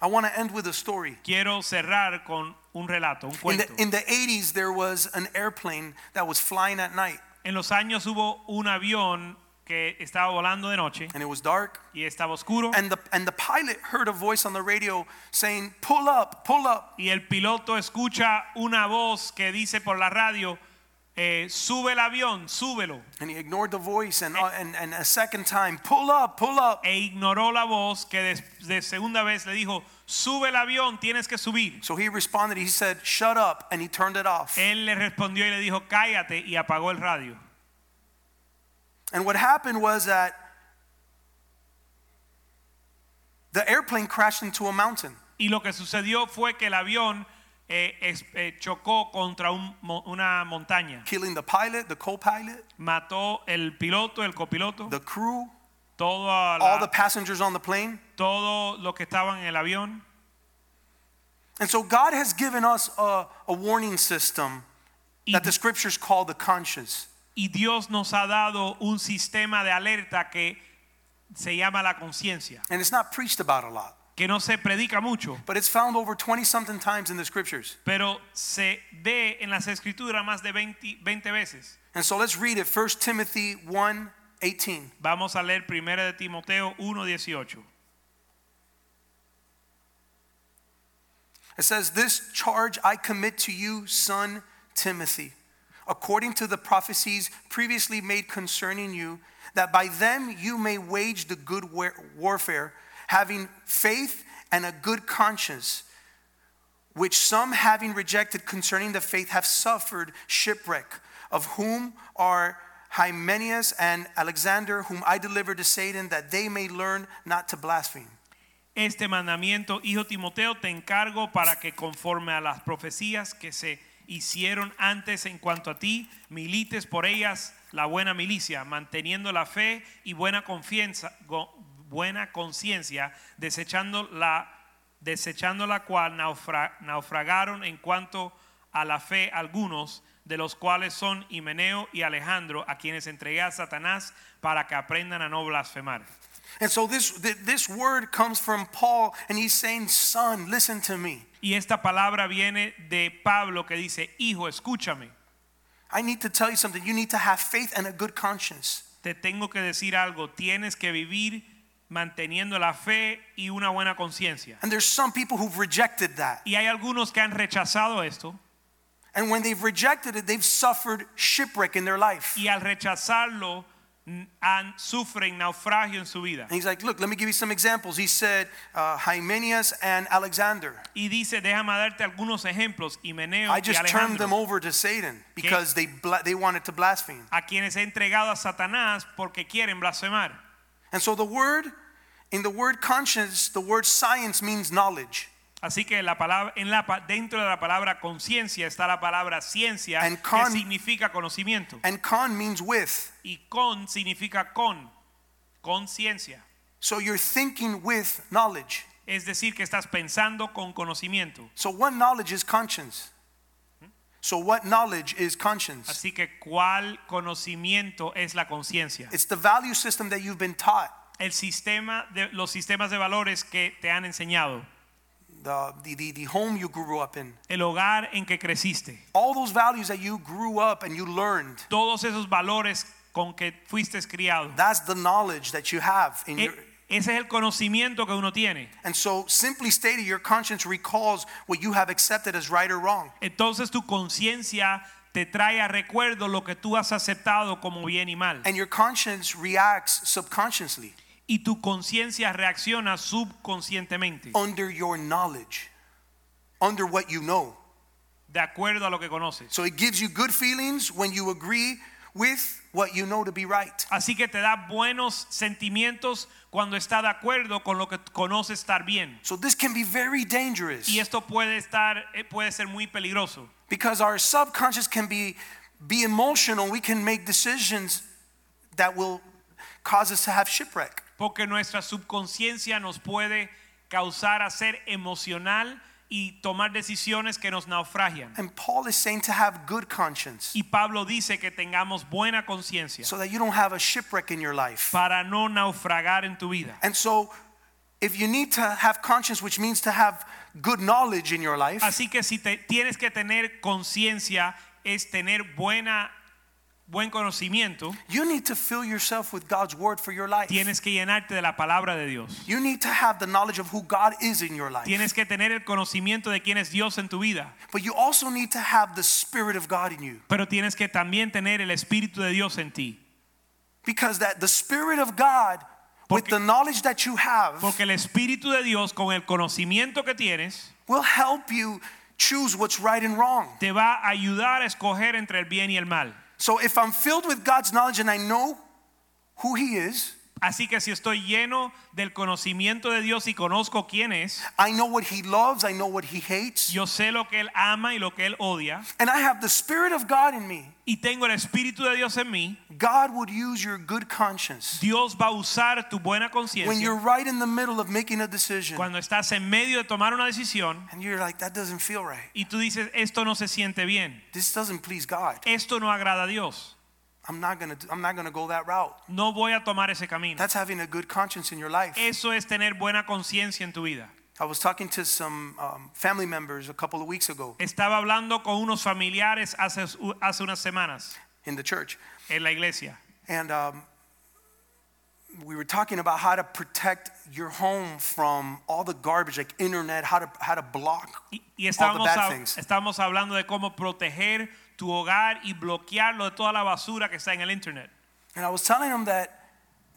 I want to end with a story. Quiero cerrar con un relato, un In cuento. the, in the 80s, there was an airplane that was flying at night, en los años hubo un avión que estaba volando de noche and it was dark. y estaba oscuro And the, and the pilot heard a voice on the radio saying, Pull up, pull up. y el piloto escucha una voz que dice por la radio, eh, sube el avión, súbelo. And he ignored the voice, and, uh, and, and a second time, Pull up, pull up. E ignoró la voz que de, de segunda vez le dijo, sube el avión, tienes que subir. So he responded, He said, Shut up, and he turned it off. Él le respondió y le dijo, cállate y apagó el radio. And what happened was that the airplane crashed into a mountain. Y lo que sucedió fue que el avión eh, eh, chocó contra un una montaña. killing the pilot, the co-pilot, Mató el piloto, el copiloto, the crew, todo, all the passengers on the plane. todo lo que estaban en el avión. And so God has given us a, a warning system Y, that the scriptures call the conscience. Y Dios nos ha dado un sistema de alerta que se llama la conciencia, And it's not preached about a lot, que no se predica mucho, but it's found over 20 something times in the scriptures. pero se ve en las escrituras más de 20, 20 veces. And so let's read it 1 Timothy 1 18. Vamos a leer 1 de Timoteo 1:18. It says, This charge I commit to you, son Timothy, according to the prophecies previously made concerning you, that by them you may wage the good war- warfare, having faith and a good conscience, which some having rejected concerning the faith have suffered shipwreck, of whom are Hymenaeus and Alexander, whom I delivered to Satan, that they may learn not to blaspheme. Este mandamiento, hijo Timoteo, te encargo para que conforme a las profecías que se hicieron antes en cuanto a ti, milites por ellas la buena milicia, manteniendo la fe y buena confianza, go- buena conciencia, desechando la desechando la cual naufra- naufragaron en cuanto a la fe algunos de los cuales son Himeneo y Alejandro, a quienes entregué a Satanás para que aprendan a no blasfemar. And so this, th- this word comes from Paul, and he's saying, Son, listen to me. Y esta palabra viene de Pablo que dice, hijo, escúchame. I need to tell you something. You need to have faith and a good conscience. te tengo que decir algo, tienes que vivir manteniendo la fe y una buena conciencia. And there's some people who've rejected that. Y hay algunos que han rechazado esto And when they've rejected it, they've suffered shipwreck in their life. y al rechazarlo han, sufren naufragio en su vida. And he's like, look, let me give you some examples. He said, uh, Hymenaeus and Alexander. Y dice, déjame darte algunos ejemplos, Himeneo I y just turned them over to Satan because they, they wanted to blaspheme. a quienes he entregado a Satanás porque quieren blasfemar. And so the word, in the word conscience, the word science means knowledge. Así que la palabra, en la, pa- dentro de la palabra conciencia está la palabra ciencia, And que significa conocimiento. And con means with. Y con significa con, conciencia. So you're thinking with knowledge. Es decir, que estás pensando con conocimiento. So what knowledge is conscience? So what knowledge is conscience? Así que cuál conocimiento es la conciencia. It's the value system that you've been taught. El sistema de los sistemas de valores que te han enseñado, The, the, the, home you grew up in. el hogar en que creciste, All those values that you grew up and you learned. todos esos valores con que fuiste criado. That's the knowledge that you have in E- your ese es el conocimiento que uno tiene. and so simply stated your conscience recalls what you have accepted as right or wrong. Entonces tu conciencia te trae a recuerdo lo que tú has aceptado como bien y mal. And your conscience reacts subconsciously Y tu conciencia reacciona subconscientemente, under your knowledge, under what you know. de acuerdo a lo que conoces. So it gives you good feelings when you agree with what you know to be right. Así que te da buenos sentimientos cuando está de acuerdo con lo que conoce estar bien. So this can be very dangerous Y esto puede estar eh, puede ser muy peligroso, because our subconscious can be be emotional. We can make decisions that will cause us to have shipwreck. Porque nuestra subconsciencia nos puede causar a ser emocional y tomar decisiones que nos naufragian. And Paul is saying to have good conscience Y Pablo dice que tengamos buena conciencia so that you don't have a shipwreck in your life. para no naufragar en tu vida. And so if you need to have conscience, which means to have good knowledge in your life, Así que si te, tienes que tener conciencia es tener buena buen conocimiento, you need to fill yourself with God's word for your life. tienes que llenarte de la palabra de Dios. You need to have the knowledge of who God is in your life. Tienes que tener el conocimiento de quién es Dios en tu vida, But you also need to have the Spirit of God in you. pero tienes que también tener el espíritu de Dios en ti, Because that the Spirit of God, with the knowledge that you have, porque el espíritu de Dios con el conocimiento que tienes will help you choose what's right and wrong. te va a ayudar a escoger entre el bien y el mal. So if I'm filled with God's knowledge and I know who He is, Así que si estoy lleno del conocimiento de Dios y conozco quién es, I know what He loves, I know what He hates, yo sé lo que él ama y lo que él odia, and I have the Spirit of God in me, y tengo el espíritu de Dios en mí, God would use your good conscience Dios va a usar tu buena conciencia. when you're right in the middle of making a decision cuando estás en medio de tomar una decisión and you're like, that doesn't feel right. y tú dices, esto no se siente bien, This doesn't please God. esto no agrada a Dios, I'm not gonna. I'm not gonna go that route. no voy a tomar ese camino. That's having a good conscience in your life. Eso es tener buena conciencia en tu vida. I was talking to some um, family members a couple of weeks ago Estaba hablando con unos familiares hace, hace unas semanas in the church, en la iglesia and um, we were talking about how to protect your home from all the garbage, like internet, how to how to block y, y all the bad hab- things. estábamos hablando de cómo proteger tu hogar y bloquearlo de toda la basura que está en el internet. And I was telling them that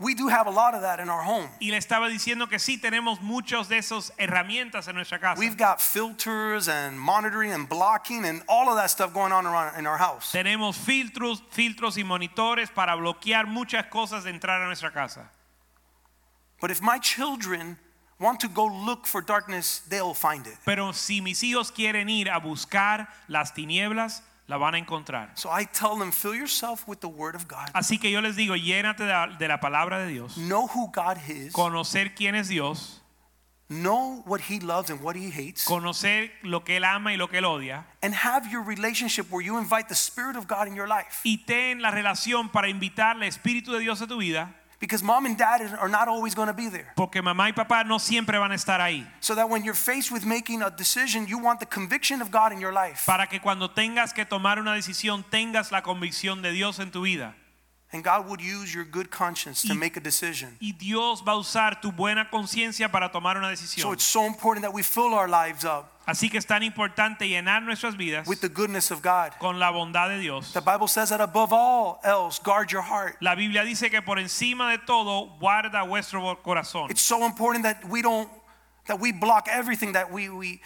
we do have a lot of that in our home. Y le estaba diciendo que sí tenemos muchas de esas herramientas en nuestra casa. We've got filters and monitoring and blocking and all of that stuff going on around in our house. Tenemos filtros, filtros y monitores para bloquear muchas cosas de entrar a nuestra casa. But if my children want to go look for darkness, they'll find it. Pero si mis hijos quieren ir a buscar las tinieblas, la van a encontrar. So I tell them, fill yourself with the Word of God. Así que yo les digo, llénate de la, de la palabra de Dios, Know who God is. conocer quién es Dios, Know what He loves and what He hates. conocer lo que Él ama y lo que Él odia, And have your relationship where you invite the Spirit of God in your life. y ten la relación para invitar al Espíritu de Dios a tu vida, Because mom and dad are not always going to be there. porque mamá y papá no siempre van a estar ahí. So that when you're faced with making a decision, you want the conviction of God in your life. Para que cuando tengas que tomar una decisión, tengas la convicción de Dios en tu vida. And God would use your good conscience to Y- make a decision. Y Dios va a usar tu buena conciencia para tomar una decisión. So it's so important that we fill our lives up Así que es tan importante llenar nuestras vidas with the goodness of God. con la bondad de Dios. The Bible says that above all else, guard your heart. La Biblia dice que por encima de todo guarda vuestro corazón. It's so important that we don't, that we block everything, that we, we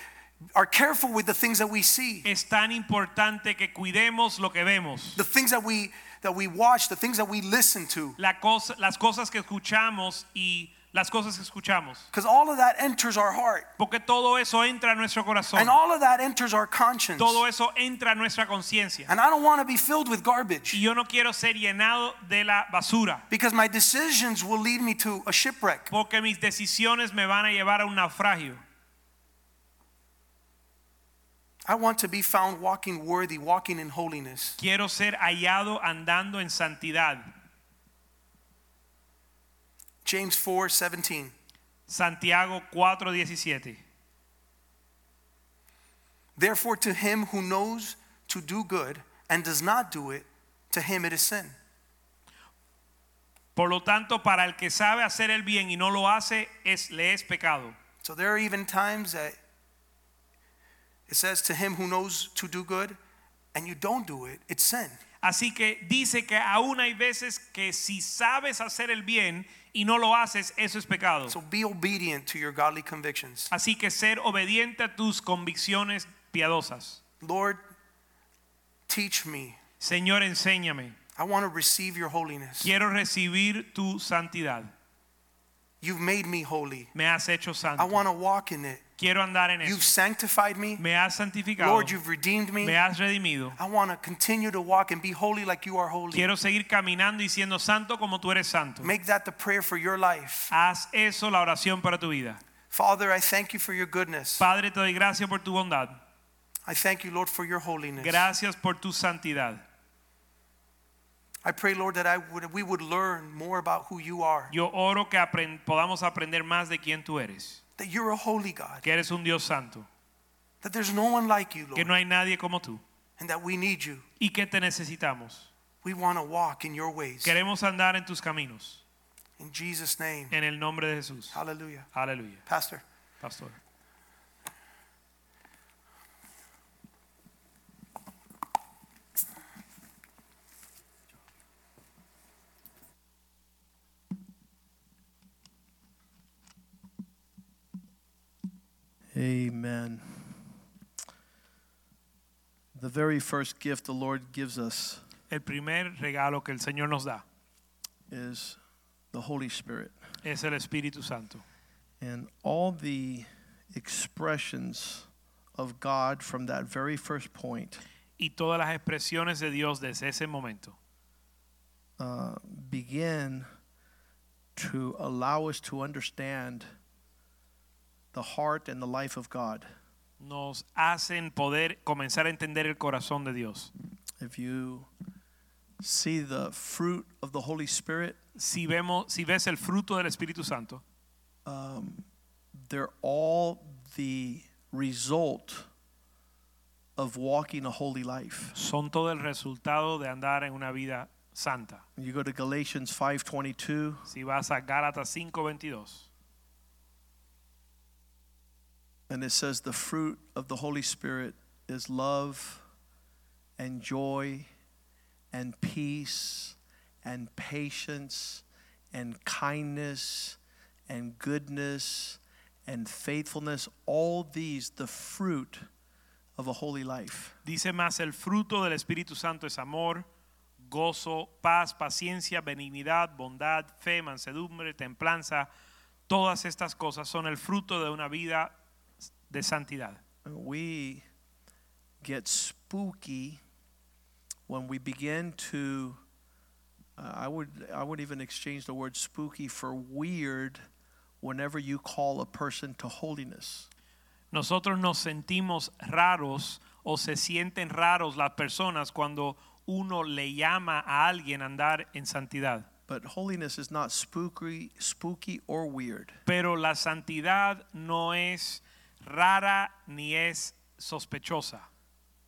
are careful with the things that we see, Es tan importante que cuidemos lo que vemos. the things that we, that we watch, the things that we listen to. La cosa, las cosas que escuchamos y las cosas que escuchamos. Because all of that enters our heart. Porque todo eso entra a nuestro corazón. And all of that enters our conscience. Todo eso entra a nuestra conciencia. And I don't want to be filled with garbage Y yo no quiero ser llenado de la basura. because my decisions will lead me to a shipwreck. Porque mis decisiones me van a llevar a un naufragio. I want to be found walking worthy, walking in holiness. Quiero ser hallado andando en santidad. James 4 17. Santiago 4:17. Therefore, to him who knows to do good and does not do it, to him it is sin. Por lo tanto, para el que sabe hacer el bien y no lo hace, es, le es pecado. So there are even times that it says, to him who knows to do good and you don't do it, it's sin. Así que dice que aún hay veces que si sabes hacer el bien y no lo haces, eso es pecado. So be obedient to your godly convictions. Así que ser obediente a tus convicciones piadosas. Lord, teach me. Señor, enséñame. I want to receive your holiness. Quiero recibir tu santidad. You've made me holy. Me has hecho santo. I want to walk in it. Quiero andar en You've eso. sanctified me. Me has santificado. Lord, you've redeemed me. Me has redimido. I want to continue to walk and be holy like you are holy. Quiero seguir caminando y siendo santo como tú eres santo. Make that the prayer for your life. Haz eso la oración para tu vida. Father, I thank you for your goodness. Padre, te doy gracias por tu bondad. I thank you, Lord, for your holiness. Gracias por tu santidad. I pray, Lord, that I would, we would learn more about who you are. Yo oro que apren- podamos aprender más de quién tú eres. That you're a holy God. Que eres un Dios santo. That there's no one like you, Lord. Que no hay nadie como tú. And that we need you. Y que te necesitamos. We want to walk in your ways. Queremos andar en tus caminos. In Jesus' name. En el nombre de Jesús. Hallelujah. Hallelujah. Pastor. Pastor. Amen. The very first gift the Lord gives us El primer regalo que el Señor nos da is the Holy Spirit. es el Espíritu Santo. And all the expressions of God from that very first point Y todas las expresiones de Dios desde ese momento uh, begin to allow us to understand the heart and the life of God. nos hacen poder comenzar a entender el corazón de Dios. If you see the fruit of the Holy Spirit, Si vemos, si ves el fruto del Espíritu Santo, um, they're all the result of walking a holy life. son todo el resultado de andar en una vida santa. You go to Galatians 5:22, Si vas a Gálatas 5:22, and it says the fruit of the Holy Spirit is love and joy and peace and patience and kindness and goodness and faithfulness all these the fruit of a holy life. dice más el fruto del Espíritu Santo es amor, gozo, paz, paciencia, benignidad, bondad, fe, mansedumbre, templanza. Todas estas cosas son el fruto de una vida de santidad. we get spooky when we begin to uh, I would I would even exchange the word spooky for weird whenever you call a person to holiness. Nosotros nos sentimos raros o se sienten raros las personas cuando uno le llama a alguien a andar en santidad. But holiness is not spooky spooky or weird. Pero la santidad no es rara ni es sospechosa.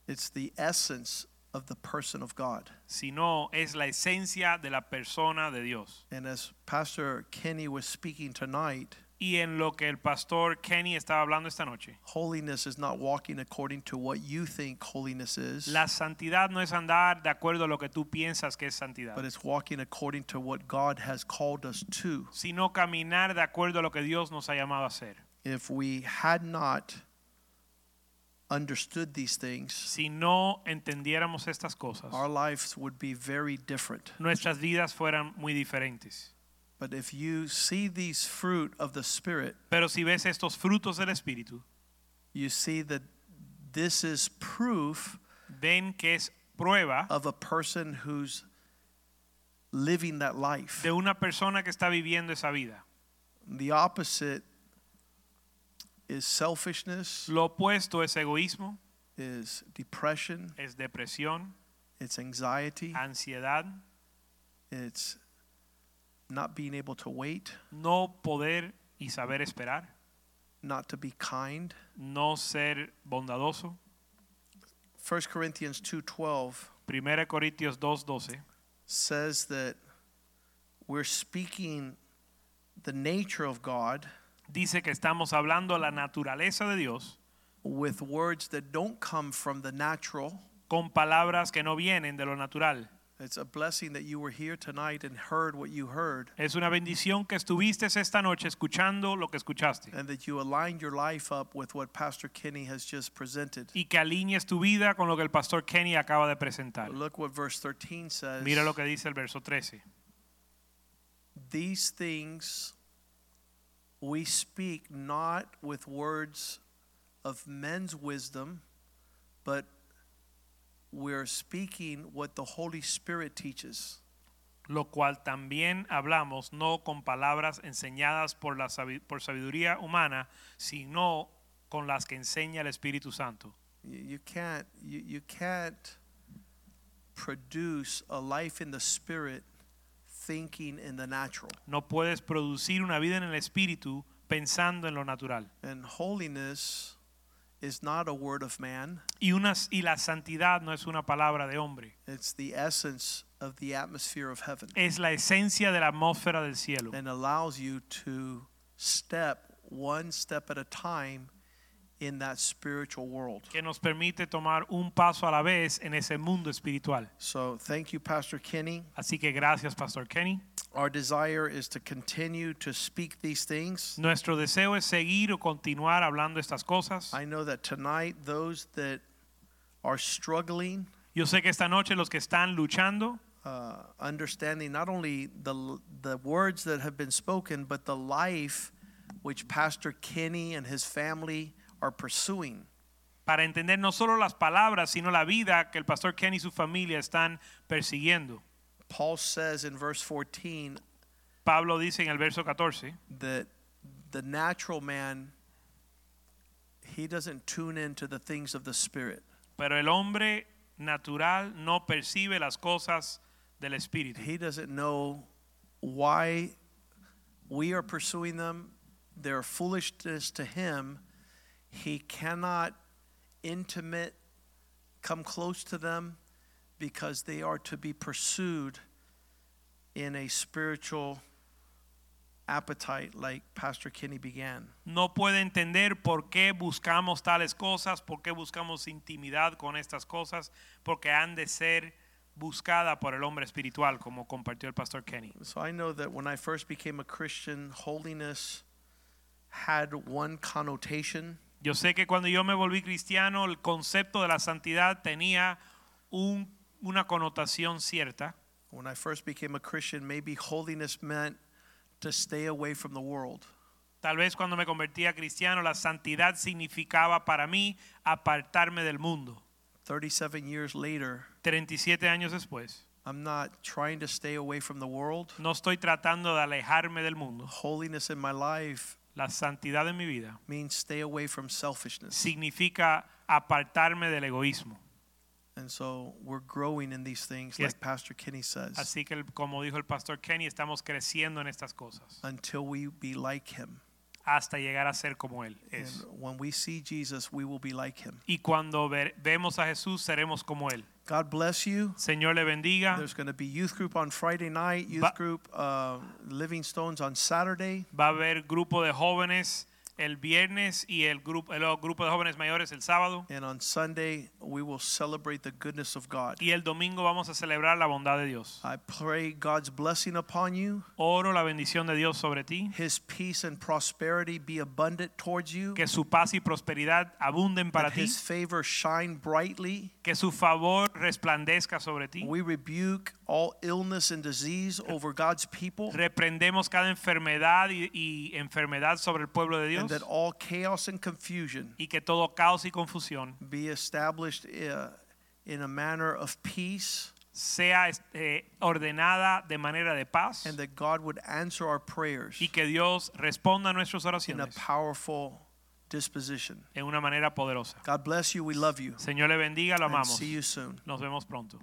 It's the essence of the person of God. sino es la esencia de la persona de Dios. And as Pastor Kenny was speaking tonight, Y en lo que el pastor Kenny estaba hablando esta noche, holiness is not walking according to what you think holiness is, la santidad no es andar de acuerdo a lo que tú piensas que es santidad, but it's walking according to what God has called us to. sino caminar de acuerdo a lo que Dios nos ha llamado a hacer. If we had not understood these things, Si no entendiéramos estas cosas, our lives would be very different. nuestras vidas fueran muy diferentes. But if you see these fruit of the Spirit, Pero si ves estos frutos del Espíritu, you see that this is proof ven que es prueba of a person who's living that life. de una persona que está viviendo esa vida. The opposite is selfishness, Lo opuesto es egoísmo, is depression, es depresión, it's anxiety, ansiedad, it's not being able to wait, no poder y saber esperar, not to be kind. no ser bondadoso. 1 Corinthians 2:12 1 Corintios 2:12 says that we're speaking the nature of God dice que estamos hablando la naturaleza de Dios with words that don't come from the natural. con palabras que no vienen de lo natural. It's a blessing that you were here tonight and heard what you heard Es una bendición que estuviste esta noche escuchando lo que escuchaste and that you aligned your life up with what Pastor Kenny has just presented. y que alinees tu vida con lo que el pastor Kenny acaba de presentar. Look what verse 13 says. Mira lo que dice el verso 13. These things we speak not with words of men's wisdom, but we're speaking what the Holy Spirit teaches. Lo cual también hablamos no con palabras enseñadas por la por sabiduría humana, sino con las que enseña el Espíritu Santo. You, you can't you, you can't produce a life in the spirit thinking in the natural. No puedes producir una vida en el Espíritu pensando en lo natural. And holiness is not a word of man. Y, una, y la santidad no es una palabra de hombre, It's the essence of the atmosphere of heaven. es la esencia de la atmósfera del cielo. and allows you to step one step at a time in that spiritual world. que nos permite tomar un paso a la vez en ese mundo espiritual. So, thank you, Pastor Kenny. Así que gracias, Pastor Kenny. Our desire is to continue to speak these things. Nuestro deseo es seguir o continuar hablando estas cosas. I know that tonight, those that are struggling, Yo sé que esta noche los que están luchando, uh, understanding not only the, the words that have been spoken, but the life which Pastor Kenny and his family are pursuing. para entender no solo las palabras, sino la vida que el Pastor Ken y su familia están persiguiendo. Paul says in verse 14 Pablo dice en el verso 14 that the natural man he doesn't tune into the things of the spirit pero el hombre natural no percibe las cosas del Espíritu. he doesn't know why we are pursuing them they're foolishness to him he cannot intimate come close to them because they are to be pursued in a spiritual appetite like pastor Kinney began no puede entender por qué buscamos tales cosas, por qué buscamos intimidad con estas cosas, porque han de ser buscada por el hombre espiritual, como compartió el pastor Kenny. So I know that when I first became a Christian, holiness had one connotation, Yo sé que cuando yo me volví cristiano, el concepto de la santidad tenía un- una connotación cierta. when I first became a Christian, maybe holiness meant to stay away from the world. Tal vez cuando me convertí a cristiano, la santidad significaba para mí apartarme del mundo. 37 years later, 37 años después, I'm not trying to stay away from the world. no estoy tratando de alejarme del mundo. Holiness in my life La santidad en mi vida means stay away from selfishness. significa apartarme del egoísmo. And so we're growing in these things, Yes. like Pastor Kenny says, Así que, como dijo el pastor Kenny, estamos creciendo en estas cosas until we be like him. Hasta llegar a ser como Él And es. when we see Jesus, we will be like him. Y cuando ver- vemos a Jesús, seremos como Él. God bless you. Señor le bendiga. There's going to be youth group on Friday night, youth Va- group uh, Living Stones on Saturday. Va a haber grupo de jóvenes el viernes y el grupo, el grupo de jóvenes mayores el sábado. And on Sunday, we will celebrate the goodness of God. Y el domingo vamos a celebrar la bondad de Dios. I pray God's blessing upon you, Oro la bendición de Dios sobre ti. His peace and prosperity be abundant towards you, Que su paz y prosperidad abunden para ti. His favor shine brightly. Que su favor resplandezca sobre ti. We rebuke all illness and disease over God's people, Reprendemos cada enfermedad y, y enfermedad sobre el pueblo de and that all chaos and confusion Y que todo caos y confusión be established uh, in a manner of peace, sea este, ordenada de manera de paz. and that God would answer our prayers Y que Dios responda a nuestras in a oraciones powerful disposition. en una manera poderosa. God bless you. We love you. Señor le bendiga, lo And amamos. see you soon. Nos vemos pronto.